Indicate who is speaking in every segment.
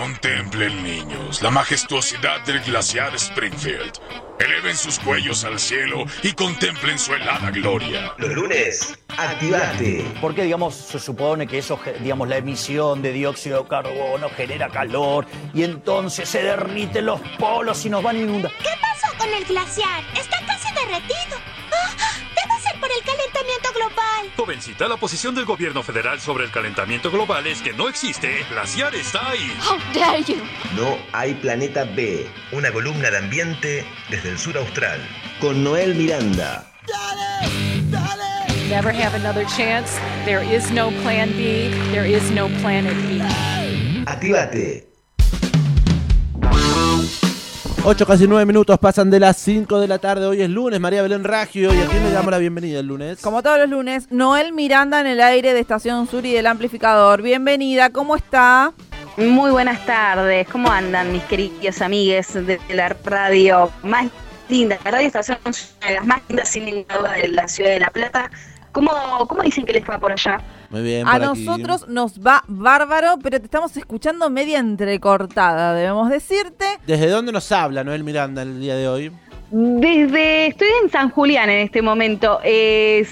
Speaker 1: Contemplen, niños, la majestuosidad del glaciar Springfield. Eleven sus cuellos al cielo y contemplen su helada gloria.
Speaker 2: Los lunes, activate.
Speaker 3: Porque, digamos, se supone que eso, digamos, la emisión de dióxido de carbono genera calor y entonces se derriten los polos y nos van a inundar.
Speaker 4: ¿Qué pasó con el glaciar? Está casi derretido.
Speaker 5: Jovencita, la posición del gobierno federal sobre el calentamiento global es que no existe. Glaciar está ahí.
Speaker 4: How dare you?
Speaker 2: No hay planeta B. Una columna de ambiente desde el sur austral. Con Noel Miranda.
Speaker 6: never have another chance. There is no plan B. There is no planet B.
Speaker 2: Activate.
Speaker 7: 8 casi 9 minutos pasan de las 5 de la tarde. Hoy es lunes, María Belén Ragio. ¿Y a quién le damos la bienvenida el lunes?
Speaker 8: Como todos los lunes, Noel Miranda en el aire de Estación Sur y del amplificador. Bienvenida, ¿cómo está?
Speaker 9: Muy buenas tardes, ¿cómo andan mis queridos amigues de la radio más linda? La radio estación es una de las más lindas sin ninguna duda de la ciudad de La Plata. ¿Cómo, cómo dicen que les va por allá?
Speaker 7: Muy bien,
Speaker 8: A
Speaker 7: aquí.
Speaker 8: nosotros nos va bárbaro, pero te estamos escuchando media entrecortada, debemos decirte.
Speaker 7: ¿Desde dónde nos habla Noel Miranda el día de hoy?
Speaker 9: Desde, estoy en San Julián en este momento. Eh,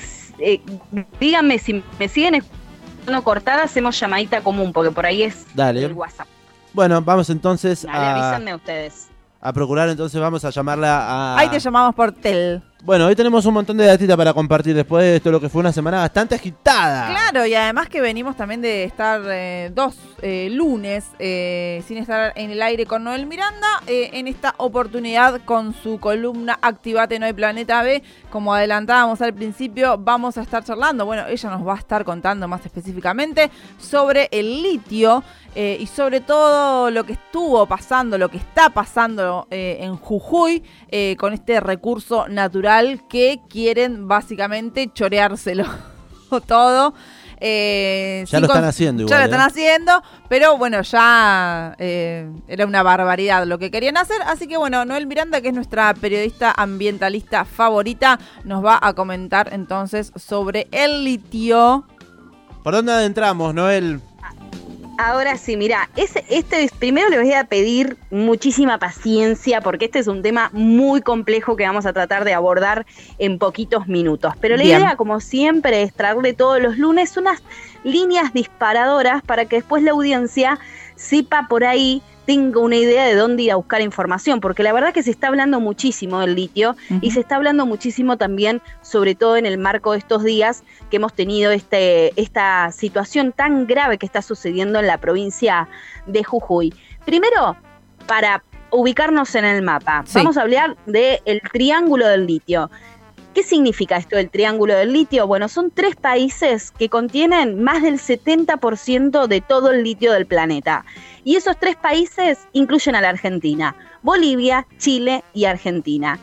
Speaker 9: díganme si me siguen escuchando cortada, hacemos llamadita común, porque por ahí es
Speaker 7: Dale.
Speaker 9: el WhatsApp.
Speaker 7: Bueno, vamos entonces
Speaker 9: Dale,
Speaker 7: a,
Speaker 9: avísenme ustedes.
Speaker 7: a procurar, entonces vamos a llamarla a...
Speaker 8: Ahí te llamamos por tel.
Speaker 7: Bueno, hoy tenemos un montón de datitas para compartir después de esto, lo que fue una semana bastante agitada.
Speaker 8: Claro, y además que venimos también de estar eh, dos eh, lunes eh, sin estar en el aire con Noel Miranda. en esta oportunidad con su columna Activate No hay Planeta B. Como adelantábamos al principio, vamos a estar charlando. Bueno, ella nos va a estar contando más específicamente sobre el litio y sobre todo lo que estuvo pasando, lo que está pasando en Jujuy con este recurso natural que quieren básicamente choreárselo todo. eh,
Speaker 7: Ya lo están haciendo
Speaker 8: Ya
Speaker 7: igual,
Speaker 8: lo
Speaker 7: ¿eh?
Speaker 8: están haciendo, pero bueno, ya eh, era una barbaridad lo que querían hacer. Así que bueno, Noel Miranda, que es nuestra periodista ambientalista favorita, nos va a comentar entonces sobre el litio.
Speaker 7: ¿Por dónde adentramos, Noel?
Speaker 9: Ahora sí, mira, este es, primero les voy a pedir muchísima paciencia porque este es un tema muy complejo que vamos a tratar de abordar en poquitos minutos. Pero la
Speaker 8: Bien.
Speaker 9: idea, como siempre, es traerle todos los lunes unas líneas disparadoras para que después la audiencia sepa por ahí, tenga una idea de dónde ir a buscar información, porque la verdad que se está hablando muchísimo del litio y se está hablando muchísimo también, sobre todo en el marco de estos días que hemos tenido este, esta situación tan grave que está sucediendo en la provincia de Jujuy. Primero, para ubicarnos en el mapa,
Speaker 8: Sí.
Speaker 9: vamos a hablar del triángulo del litio. ¿Qué significa esto del triángulo del litio? Bueno, son tres países que contienen más del 70% de todo el litio del planeta. Y esos tres países incluyen a la Argentina, Bolivia, Chile y Argentina.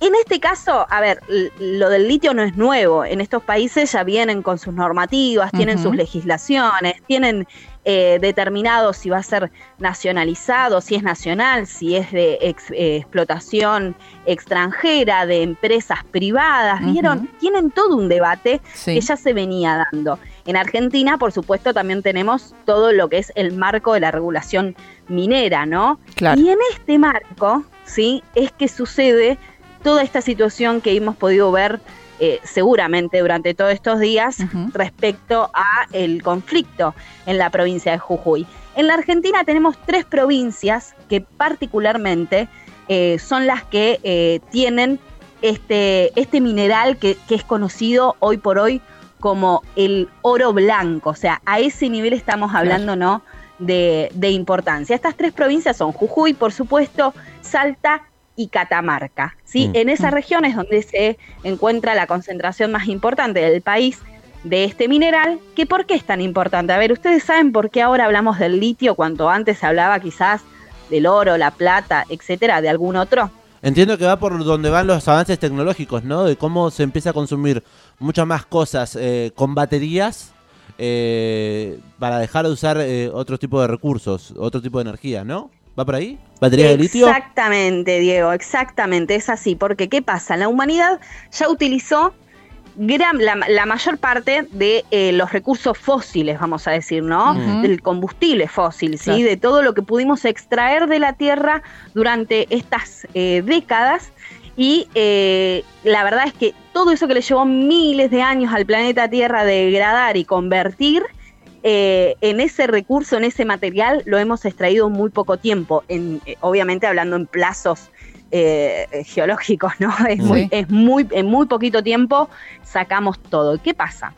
Speaker 9: En este caso, a ver, lo del litio no es nuevo. En estos países ya vienen con sus normativas, tienen sus legislaciones, tienen eh, determinado si va a ser nacionalizado, si es nacional, si es de ex- eh, explotación extranjera, de empresas privadas. ¿Vieron? Tienen todo un debate
Speaker 8: Sí.
Speaker 9: que ya se venía dando. En Argentina, por supuesto, también tenemos todo lo que es el marco de la regulación minera, ¿no?
Speaker 8: Claro.
Speaker 9: Y en este marco, ¿sí? Es que sucede toda esta situación que hemos podido ver eh, seguramente durante todos estos días respecto a el conflicto en la provincia de Jujuy. En la Argentina tenemos tres provincias que particularmente eh, son las que eh, tienen este, este mineral que, que es conocido hoy por hoy como el oro blanco. O sea, a ese nivel estamos hablando, ¿no? De, de importancia. Estas tres provincias son Jujuy, por supuesto, Salta y Catamarca. ¿sí?
Speaker 7: Mm.
Speaker 9: En esa región es donde se encuentra la concentración más importante del país de este mineral, que por qué es tan importante. A ver, ustedes saben por qué ahora hablamos del litio cuando antes se hablaba quizás del oro, la plata, etcétera, de algún otro.
Speaker 7: Entiendo que va por donde van los avances tecnológicos, ¿no? De cómo se empieza a consumir muchas más cosas eh, con baterías eh, para dejar de usar eh, otro tipo de recursos, otro tipo de energía, ¿no? ¿Va por ahí? ¿Batería de litio?
Speaker 9: Exactamente, Diego, exactamente, es así, porque ¿qué pasa? La humanidad ya utilizó gran- la, la mayor parte de eh, los recursos fósiles, vamos a decir, ¿no? Del combustible fósil, ¿sí?
Speaker 8: Claro.
Speaker 9: De todo lo que pudimos extraer de la Tierra durante estas eh, décadas. Y eh, la verdad es que todo eso que le llevó miles de años al planeta Tierra degradar y convertir, eh, en ese recurso, en ese material, lo hemos extraído en muy poco tiempo, en, eh, obviamente hablando en plazos eh, geológicos, ¿no? Es,
Speaker 8: Sí.
Speaker 9: muy, es muy, en muy poquito tiempo sacamos todo. ¿Qué pasa?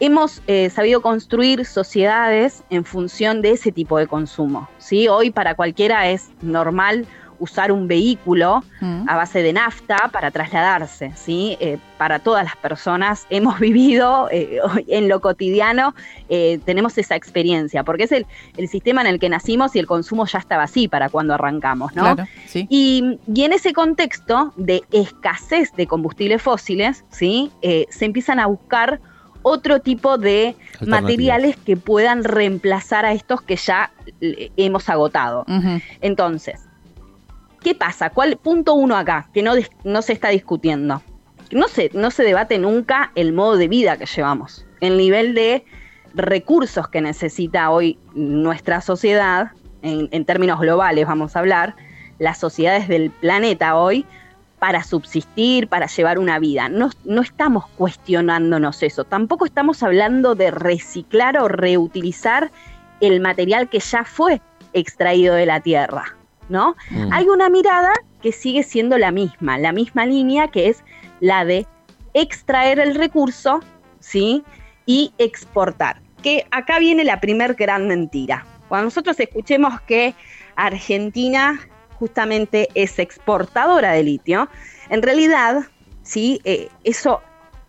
Speaker 9: Hemos sabido construir sociedades en función de ese tipo de consumo. ¿sí? Hoy para cualquiera es normal usar un vehículo
Speaker 8: Mm.
Speaker 9: a base de nafta para trasladarse, ¿sí? Eh, para todas las personas hemos vivido eh, hoy en lo cotidiano, eh, tenemos esa experiencia, porque es el, el sistema en el que nacimos y el consumo ya estaba así para cuando arrancamos, ¿no?
Speaker 8: Claro, sí.
Speaker 9: Y, y en ese contexto de escasez de combustibles fósiles, ¿sí? Eh, se empiezan a buscar otro tipo de materiales que puedan reemplazar a estos que ya hemos agotado. Entonces, ¿qué pasa? ¿Cuál punto uno acá que no, no se está discutiendo? No se, no se debate nunca el modo de vida que llevamos, el nivel de recursos que necesita hoy nuestra sociedad, en, en términos globales vamos a hablar, las sociedades del planeta hoy, para subsistir, para llevar una vida. No, no estamos cuestionándonos eso, tampoco estamos hablando de reciclar o reutilizar el material que ya fue extraído de la tierra, ¿no?
Speaker 7: Mm.
Speaker 9: Hay una mirada que sigue siendo la misma, la misma línea que es la de extraer el recurso, ¿sí? Y exportar. Que acá viene la primer gran mentira. Cuando nosotros escuchemos que Argentina justamente es exportadora de litio, en realidad, ¿sí? Eh, eso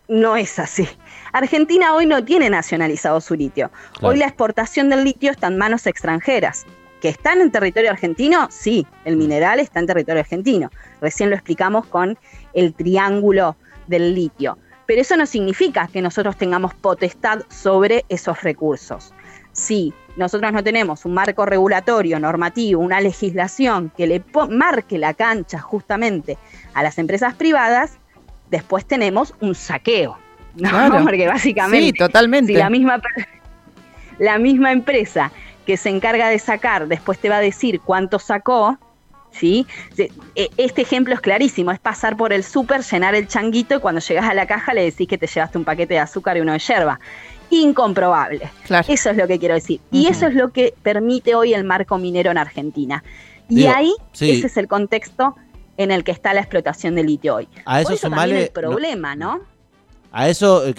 Speaker 9: no es así. Argentina hoy no tiene nacionalizado su litio.
Speaker 7: Claro.
Speaker 9: Hoy la exportación del litio está en manos extranjeras. ¿Que están en territorio argentino? Sí, el mineral está en territorio argentino. Recién lo explicamos con el triángulo del litio. Pero eso no significa que nosotros tengamos potestad sobre esos recursos. Si nosotros no tenemos un marco regulatorio, normativo, una legislación que le marque la cancha justamente a las empresas privadas, después tenemos un saqueo. ¿no?
Speaker 8: Claro.
Speaker 9: Porque básicamente
Speaker 8: Sí, totalmente.
Speaker 9: si la misma, la misma empresa que se encarga de sacar después te va a decir cuánto sacó, ¿sí? E- Este ejemplo es clarísimo, es pasar por el súper, llenar el changuito y cuando llegas a la caja le decís que te llevaste un paquete de azúcar y uno de yerba. Incomprobable.
Speaker 8: Claro.
Speaker 9: Eso es lo que quiero decir. Y eso es lo que permite hoy el marco minero en Argentina. Y
Speaker 7: Digo,
Speaker 9: ahí,
Speaker 7: sí.
Speaker 9: ese es el contexto en el que está la explotación de litio hoy.
Speaker 7: A eso
Speaker 9: Por eso también el problema, ¿no?
Speaker 7: A eso, eh,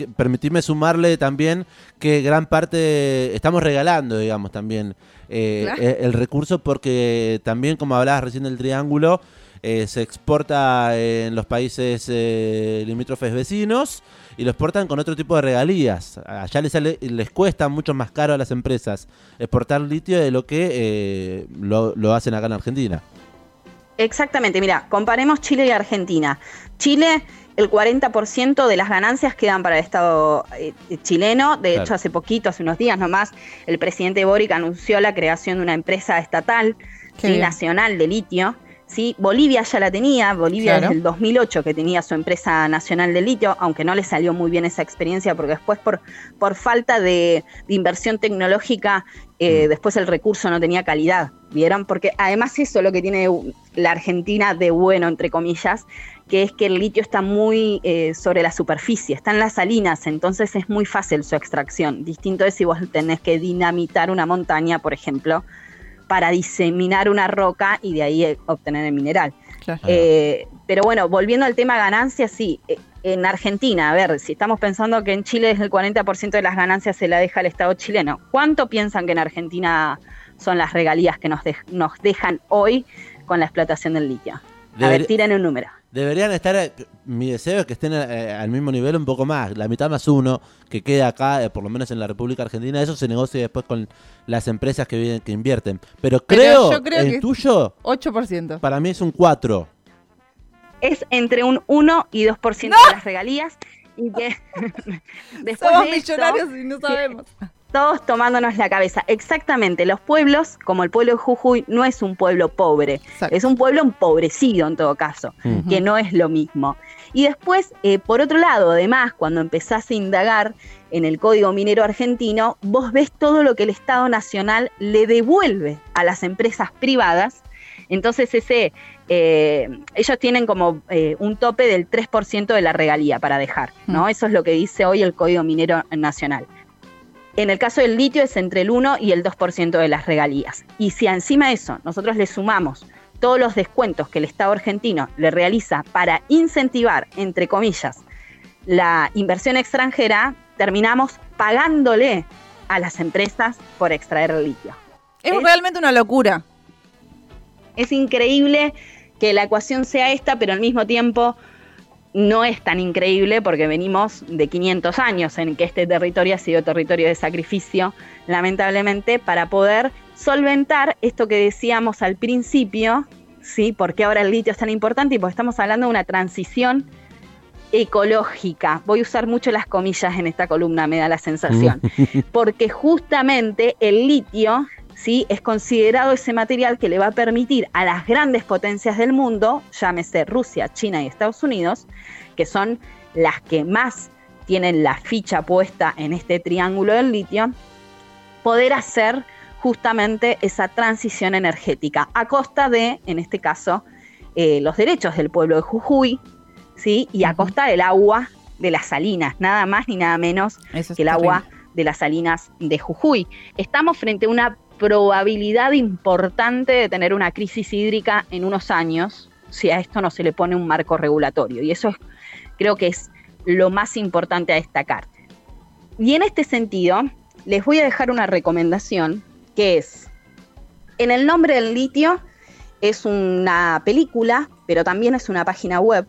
Speaker 7: sumarle también que gran parte estamos regalando, digamos, también eh,
Speaker 8: Claro.
Speaker 7: eh, el recurso porque también, como hablabas recién del triángulo, eh, se exporta en los países eh, limítrofes vecinos y lo exportan con otro tipo de regalías. Allá les, sale- les cuesta mucho más caro a las empresas exportar litio de lo que eh, lo, lo hacen acá en Argentina.
Speaker 9: Exactamente, mira, comparemos Chile y Argentina. Chile, el 40% de las ganancias quedan para el Estado eh, chileno. De
Speaker 7: Claro.
Speaker 9: hecho, hace poquito, hace unos días nomás, el presidente Boric anunció la creación de una empresa estatal
Speaker 8: bien.
Speaker 9: nacional de litio. ¿Sí? Bolivia ya la tenía, Bolivia
Speaker 8: Claro.
Speaker 9: desde el 2008 que tenía su empresa nacional de litio, aunque no le salió muy bien esa experiencia porque después por, por falta de, de inversión tecnológica, eh, después el recurso no tenía calidad, ¿vieron? Porque además eso es lo que tiene la Argentina de bueno, entre comillas, que es que el litio está muy eh, sobre la superficie, está en las salinas, entonces es muy fácil su extracción. Distinto es si vos tenés que dinamitar una montaña, por ejemplo, para diseminar una roca y de ahí eh, obtener el mineral.
Speaker 8: Claro.
Speaker 9: Eh, pero bueno, volviendo al tema ganancias, sí, eh, en Argentina, a ver, si estamos pensando que en Chile es el 40% de las ganancias se la deja el Estado chileno, ¿cuánto piensan que en Argentina son las regalías que nos, nos dejan hoy con la explotación del litio? A ver, tiren un número.
Speaker 7: Deberían estar, eh, mi deseo es que estén eh, al mismo nivel un poco más, la mitad más uno, que queda acá, eh, por lo menos en la República Argentina, eso se negocia después con las empresas que, vienen- que invierten. Pero
Speaker 8: Pero
Speaker 7: creo,
Speaker 8: yo creo
Speaker 7: el
Speaker 8: que-
Speaker 7: tuyo,
Speaker 8: 8%.
Speaker 7: para mí es un 4.
Speaker 9: Es entre un 1 y 2%
Speaker 8: ¡No!
Speaker 9: de las regalías y que después
Speaker 8: Somos
Speaker 9: de esto-
Speaker 8: millonarios y no sabemos.
Speaker 9: Todos tomándonos la cabeza. Exactamente, los pueblos, como el pueblo de Jujuy, no es un pueblo pobre,
Speaker 8: Exacto.
Speaker 9: es un pueblo empobrecido en todo caso, que no es lo mismo. Y después, eh, por otro lado, además, cuando empezás a indagar en el Código Minero Argentino, vos ves todo lo que el Estado Nacional le devuelve a las empresas privadas. Entonces, ese, eh, ellos tienen como eh, un tope del 3% de la regalía para dejar, ¿no?
Speaker 8: Mm.
Speaker 9: Eso es lo que dice hoy el Código Minero Nacional. En el caso del litio es entre el 1 y el 2% de las regalías. Y si encima de eso nosotros le sumamos todos los descuentos que el Estado argentino le realiza para incentivar, entre comillas, la inversión extranjera, terminamos pagándole a las empresas por extraer el litio.
Speaker 8: Es
Speaker 9: Es-
Speaker 8: realmente una locura.
Speaker 9: Es increíble que la ecuación sea esta, pero al mismo tiempo no es tan increíble porque venimos de 500 años en que este territorio ha sido territorio de sacrificio, lamentablemente, para poder solventar esto que decíamos al principio, ¿sí? Porque ahora el litio es tan importante y porque estamos hablando de una transición ecológica. Voy a usar mucho las comillas en esta columna, me da la sensación. Porque justamente el litio ¿sí? es considerado ese material que le va a permitir a las grandes potencias del mundo, llámese Rusia, China y Estados Unidos, que son las que más tienen la ficha puesta en este triángulo del litio, poder hacer justamente esa transición energética a costa de, en este caso, eh, los derechos del pueblo de Jujuy, ¿sí? y a costa del agua de las salinas, nada más ni nada menos
Speaker 8: Eso
Speaker 9: que el agua de las salinas de Jujuy. Estamos frente a una probabilidad importante de tener una crisis hídrica en unos años si a esto no se le pone un marco regulatorio. Y eso es- creo que es lo más importante a destacar. Y en este sentido, les voy a dejar una recomendación que es, en el nombre del litio, es una película, pero también es una página web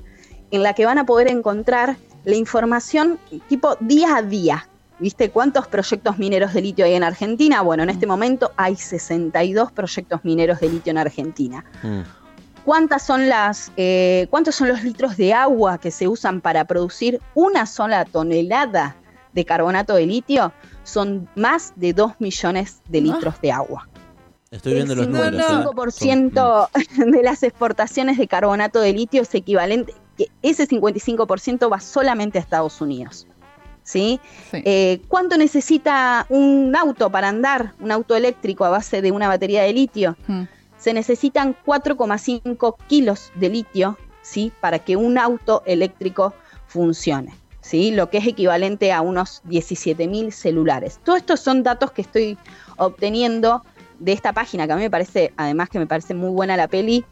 Speaker 9: en la que van a poder encontrar la información tipo día a día. ¿Viste cuántos proyectos mineros de litio hay en Argentina? Bueno, en este momento hay 62 proyectos mineros de litio en Argentina.
Speaker 7: Mm.
Speaker 9: ¿Cuántas son las, eh, ¿Cuántos son los litros de agua que se usan para producir una sola tonelada de carbonato de litio? Son más de 2 millones de litros de agua.
Speaker 7: Estoy viendo los
Speaker 9: el
Speaker 7: números. ¿eh?
Speaker 9: 55% de las exportaciones de carbonato de litio es equivalente, que ese 55% va solamente a Estados Unidos. ¿Sí?
Speaker 8: Sí.
Speaker 9: Eh, ¿Cuánto necesita un auto para andar, un auto eléctrico a base de una batería de litio?
Speaker 8: Mm.
Speaker 9: Se necesitan 4,5 kilos de litio ¿sí? para que un auto eléctrico funcione. ¿sí? Lo que es equivalente a unos 17.000 celulares. Todos estos son datos que estoy obteniendo de esta página, que a mí me parece, además que me parece muy buena la peli,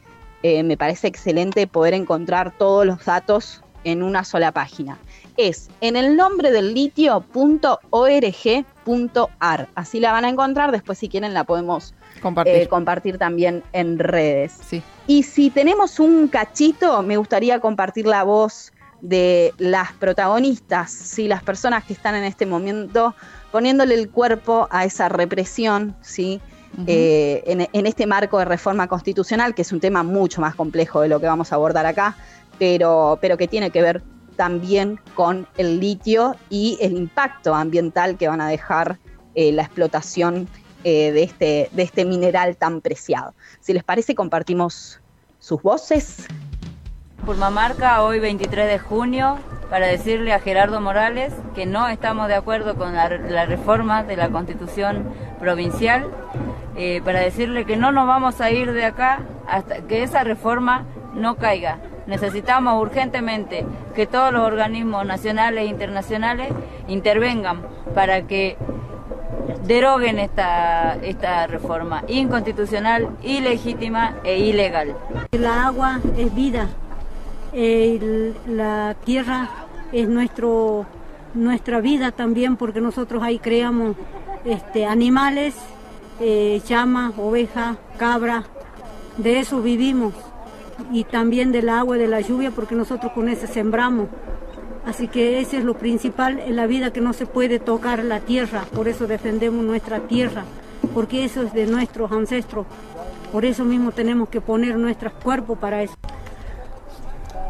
Speaker 9: eh, me parece excelente poder encontrar todos los datos en una sola página. Es en el nombre del litio.org.ar. Así la van a encontrar, después si quieren la podemos
Speaker 8: Compartir.
Speaker 9: eh, compartir también en redes.
Speaker 8: sí.
Speaker 9: Y si tenemos un cachito, me gustaría compartir la voz de las protagonistas, ¿sí? las personas que están en este momento poniéndole el cuerpo a esa represión, ¿sí? Eh, en, en este marco de reforma constitucional, que es un tema mucho más complejo de lo que vamos a abordar acá, pero, pero que tiene que ver también con el litio y el impacto ambiental que van a dejar eh, la explotación eh, de, este, de este mineral tan preciado. Si les parece, compartimos sus voces.
Speaker 10: Purmamarca hoy 23 de junio para decirle a Gerardo Morales que no estamos de acuerdo con la, reforma de la constitución provincial, eh, para decirle que no nos vamos a ir de acá hasta que esa reforma no caiga. Necesitamos urgentemente que todos los organismos nacionales e internacionales intervengan para que deroguen esta, esta reforma inconstitucional, ilegítima e ilegal.
Speaker 11: La agua es vida, la tierra es nuestro, nuestra vida también porque nosotros ahí creamos este, animales, eh, llamas, ovejas, cabra, de eso vivimos y también del agua de la lluvia porque nosotros con eso sembramos. Así que ese es lo principal en la vida que no se puede tocar la tierra, por eso defendemos nuestra tierra, porque eso es de nuestros ancestros. Por eso mismo tenemos que poner nuestros cuerpos para eso.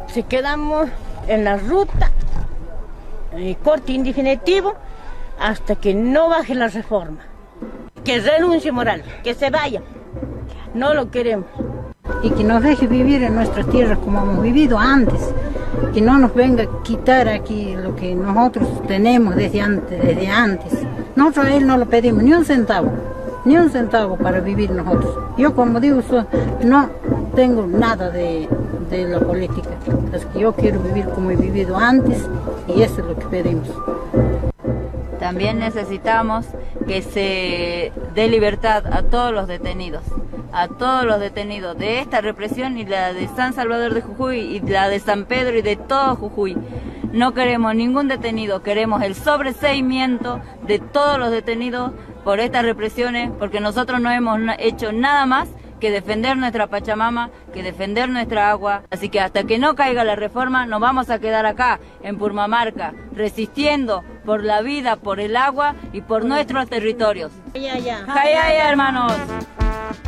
Speaker 12: Si quedamos en la ruta, corte indefinitivo, hasta que no baje la reforma. Que renuncie Morales, que se vaya. No lo queremos.
Speaker 11: Y que nos deje vivir en nuestras tierras como hemos vivido antes, que no nos venga a quitar aquí lo que nosotros tenemos desde antes, desde antes. Nosotros a él no le pedimos ni un centavo, ni un centavo para vivir nosotros. Yo como digo, no tengo nada de, de la política, es que yo quiero vivir como he vivido antes y eso es lo que pedimos.
Speaker 10: También necesitamos que se dé libertad a todos los detenidos, a todos los detenidos de esta represión y la de San Salvador de Jujuy y la de San Pedro y de todo Jujuy. No queremos ningún detenido, queremos el sobreseimiento de todos los detenidos por estas represiones, porque nosotros no hemos hecho nada más que defender nuestra Pachamama, que defender nuestra agua. Así que hasta que no caiga la reforma, nos vamos a quedar acá, en Purmamarca, resistiendo por la vida, por el agua y por nuestros territorios. ¡Jayaya, hermanos!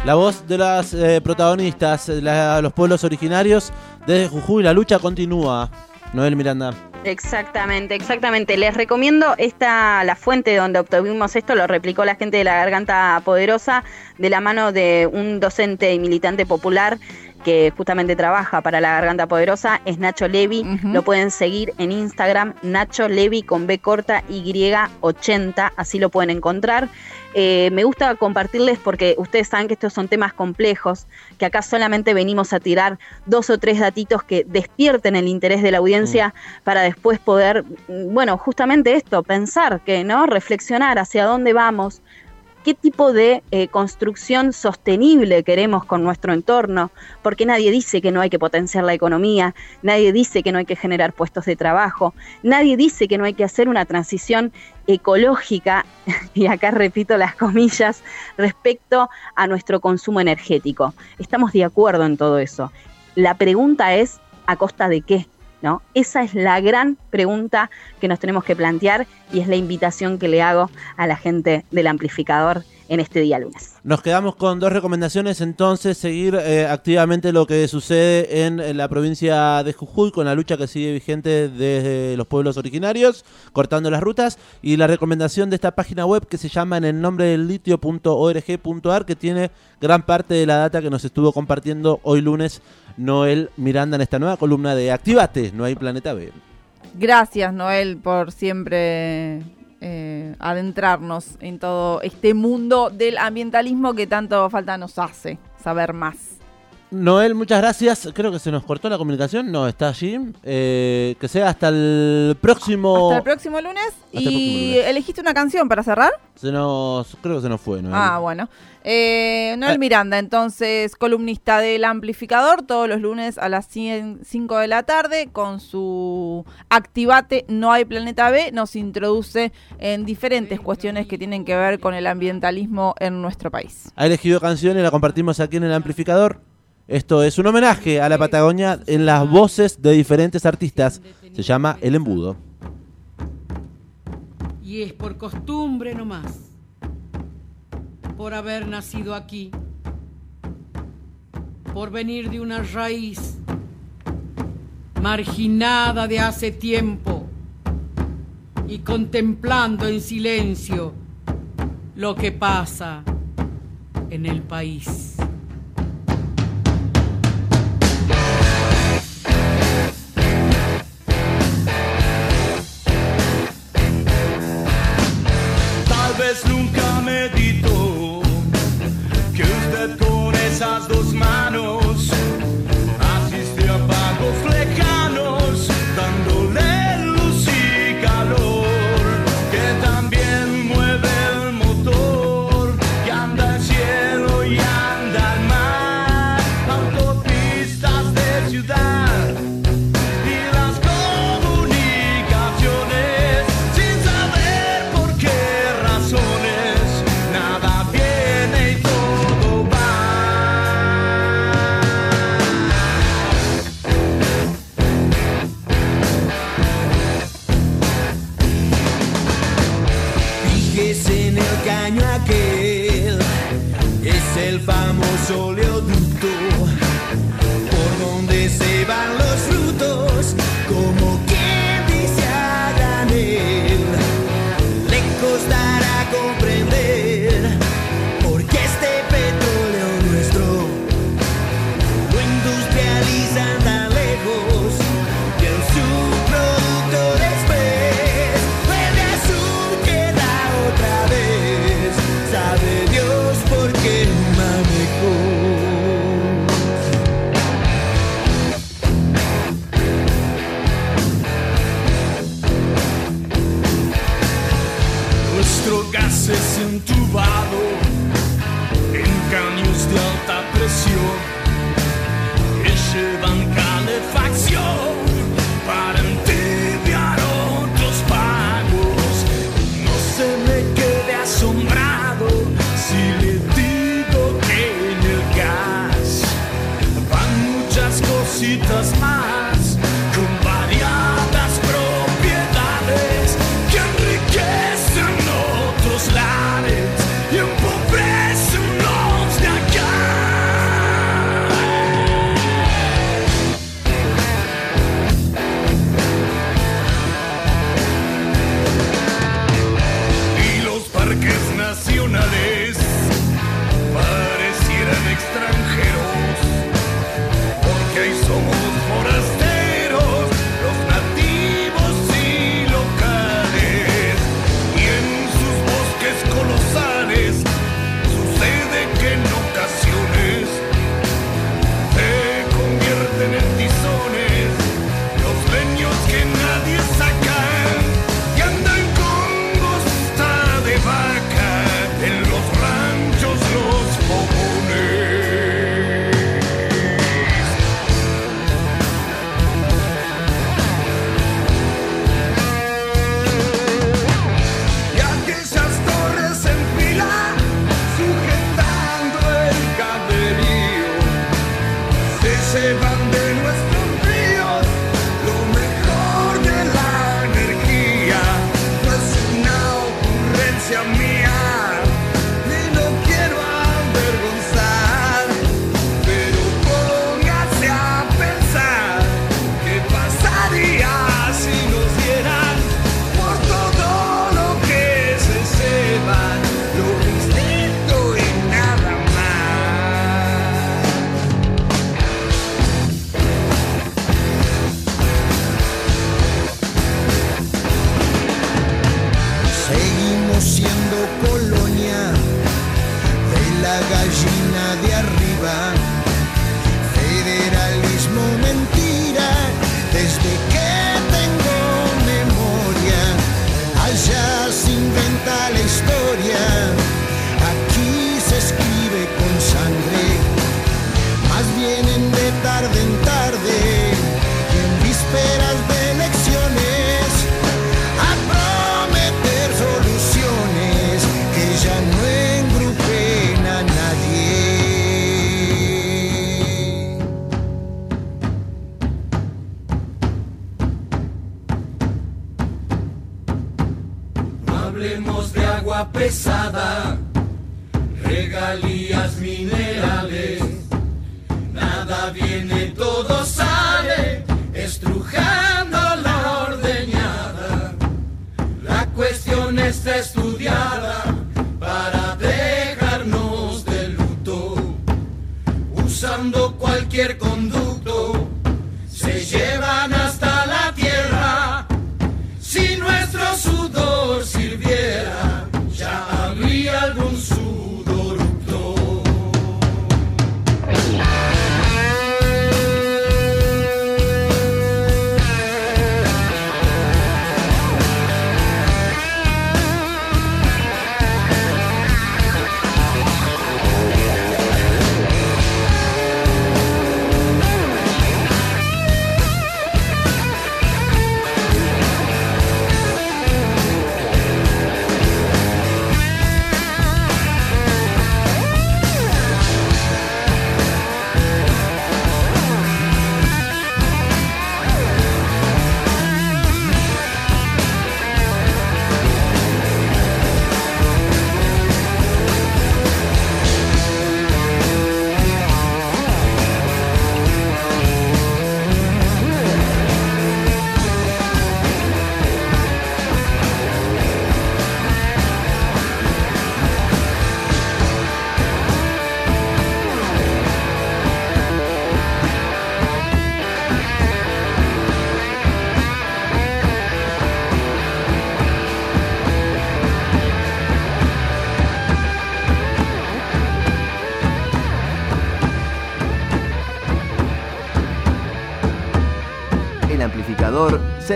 Speaker 7: La voz de las eh, protagonistas, la- los pueblos originarios, desde Jujuy, la lucha continúa. Noel Miranda.
Speaker 9: Exactamente, exactamente. Les recomiendo esta, la fuente donde obtuvimos esto, lo replicó la gente de la Garganta Poderosa, de la mano de un docente y militante popular que justamente trabaja para la Garganta Poderosa, es Nacho Levi. Lo pueden seguir en Instagram, Nacho Levi con B corta Y80, así lo pueden encontrar. Eh, me gusta compartirles porque ustedes saben que estos son temas complejos, que acá solamente venimos a tirar dos o tres datitos que despierten el interés de la audiencia para después poder, mm, bueno, justamente esto, pensar que, ¿no? Reflexionar hacia dónde vamos, qué tipo de eh, construcción sostenible queremos con nuestro entorno, porque nadie dice que no hay que potenciar la economía, nadie dice que no hay que generar puestos de trabajo, nadie dice que no hay que hacer una transición ecológica, y acá repito las comillas, respecto a nuestro consumo energético. Estamos de acuerdo en todo eso. La pregunta es, ¿a costa de qué? ¿No? Esa es la gran pregunta que nos tenemos que plantear y es la invitación que le hago a la gente del amplificador en este día lunes.
Speaker 7: Nos quedamos con dos recomendaciones, entonces seguir eh, activamente lo que sucede en, en la provincia de Jujuy con la lucha que sigue vigente desde los pueblos originarios, cortando las rutas, y la recomendación de esta página web que se llama en el nombre del litio.org.ar, que tiene gran parte de la data que nos estuvo compartiendo hoy lunes Noel Miranda en esta nueva columna de Activate, no hay planeta B.
Speaker 8: Gracias, Noel, por siempre eh, adentrarnos en todo este mundo del ambientalismo que tanto falta nos hace saber más.
Speaker 7: Noel, muchas gracias. Creo que se nos cortó la comunicación. No, está allí. Eh, que sea hasta el próximo.
Speaker 8: Hasta el próximo lunes.
Speaker 7: el
Speaker 8: ¿Y
Speaker 7: lunes.
Speaker 8: elegiste una canción para cerrar?
Speaker 7: Se nos, creo que se nos fue, Noel.
Speaker 8: Ah, bueno. Eh, Noel
Speaker 7: Eh.
Speaker 8: Miranda, entonces, columnista del amplificador, todos los lunes a las 5 de la tarde, con su Activate No hay Planeta B, nos introduce en diferentes cuestiones que tienen que ver con el ambientalismo en nuestro país.
Speaker 7: Ha elegido canción y la compartimos aquí en el amplificador. Esto es un homenaje a la Patagonia en las voces de diferentes artistas. Se llama El Embudo.
Speaker 13: Y es por costumbre nomás, por haber nacido aquí, por venir de una raíz marginada de hace tiempo y contemplando en silencio lo que pasa en el país.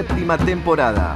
Speaker 14: Séptima temporada.